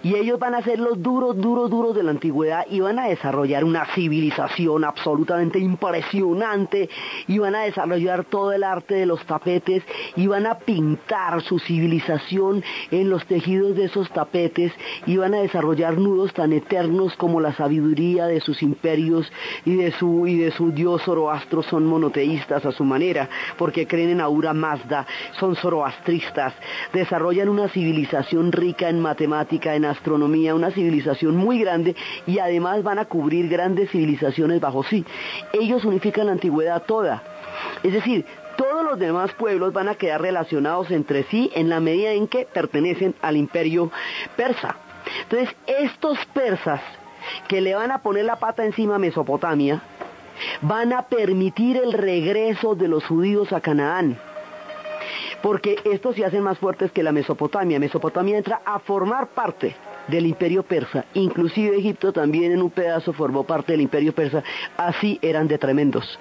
y ellos van a ser los duros, duros, duros de la antigüedad y van a desarrollar una civilización absolutamente impresionante y van a desarrollar todo el arte de los tapetes y van a pintar su civilización en los tejidos de esos tapetes y van a desarrollar nudos tan eternos como la sabiduría de sus imperios y de su, y de dios Zoroastro. Son monoteístas a su manera, porque creen en Aura Mazda, son zoroastristas, desarrollan una civilización rica en matemática, en astronomía, una civilización muy grande y además van a cubrir grandes civilizaciones bajo sí. Ellos unifican la antigüedad toda. Es decir, todo los demás pueblos van a quedar relacionados entre sí en la medida en que pertenecen al imperio persa. Entonces, estos persas que le van a poner la pata encima a Mesopotamia, van a permitir el regreso de los judíos a Canaán. Porque estos se hacen más fuertes que la Mesopotamia. Mesopotamia entra a formar parte del imperio persa. Inclusive Egipto también en un pedazo formó parte del imperio persa. Así eran de tremendos.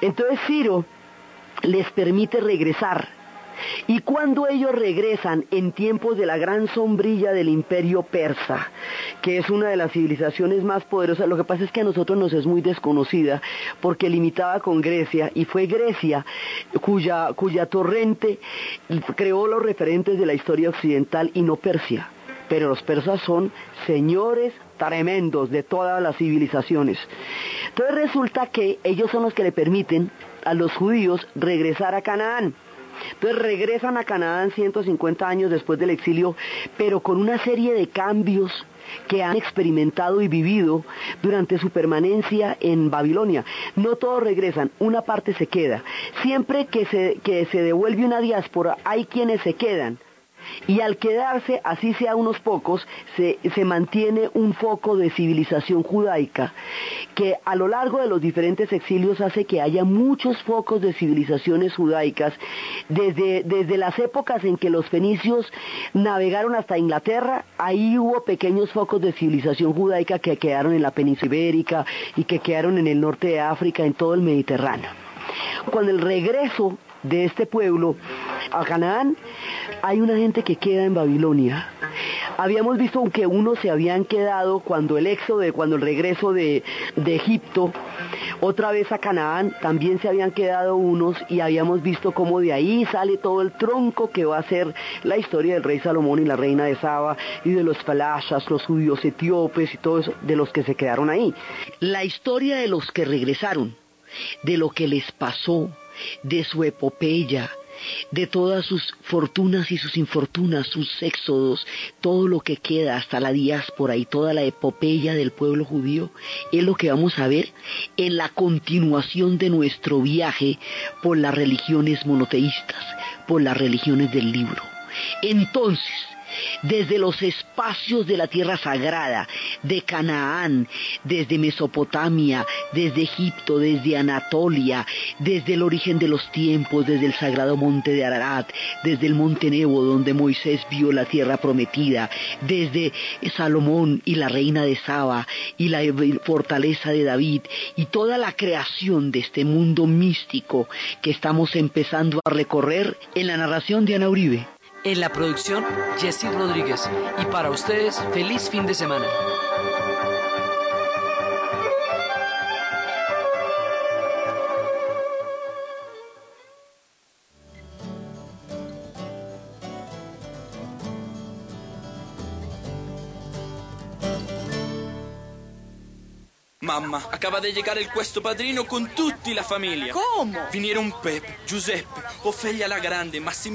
Entonces Ciro les permite regresar y cuando ellos regresan en tiempos de la gran sombrilla del imperio persa, que es una de las civilizaciones más poderosas, lo que pasa es que a nosotros nos es muy desconocida porque limitaba con Grecia y fue Grecia cuya, cuya torrente creó los referentes de la historia occidental y no Persia. Pero los persas son señores tremendos de todas las civilizaciones. Entonces resulta que ellos son los que le permiten a los judíos regresar a Canaán. Entonces regresan a Canaán 150 años después del exilio, pero con una serie de cambios que han experimentado y vivido durante su permanencia en Babilonia. No todos regresan, una parte se queda. Siempre que se, que se devuelve una diáspora, hay quienes se quedan y al quedarse, así sea unos pocos, se, mantiene un foco de civilización judaica que a lo largo de los diferentes exilios hace que haya muchos focos de civilizaciones judaicas desde, desde las épocas en que los fenicios navegaron hasta Inglaterra, ahí hubo pequeños focos de civilización judaica que quedaron en la península ibérica y que quedaron en el norte de África, en todo el Mediterráneo. Con el regreso de este pueblo a Canaán, hay una gente que queda en Babilonia. Habíamos visto que unos se habían quedado cuando el éxodo, cuando el regreso de, de Egipto, otra vez a Canaán, también se habían quedado unos y habíamos visto cómo de ahí sale todo el tronco que va a ser la historia del rey Salomón y la reina de Saba y de los falashas, los judíos etíopes y todo eso, de los que se quedaron ahí. La historia de los que regresaron, de lo que les pasó, de su epopeya, de todas sus fortunas y sus infortunas, sus éxodos, todo lo que queda hasta la diáspora y toda la epopeya del pueblo judío, es lo que vamos a ver en la continuación de nuestro viaje por las religiones monoteístas, por las religiones del libro. Entonces, desde los espacios de la tierra sagrada, de Canaán, desde Mesopotamia, desde Egipto, desde Anatolia, desde el origen de los tiempos, desde el sagrado monte de Ararat, desde el monte Nebo donde Moisés vio la tierra prometida, desde Salomón y la reina de Saba y la fortaleza de David y toda la creación de este mundo místico que estamos empezando a recorrer en la narración de Ana Uribe. En la producción, Jesse Rodríguez. Y para ustedes, feliz fin de semana. Mamma, acaba de llegar el cuesto padrino con tutti la familia. ¿Cómo? Vinieron Pepe, Giuseppe, Ofelia la Grande, Massimiliano.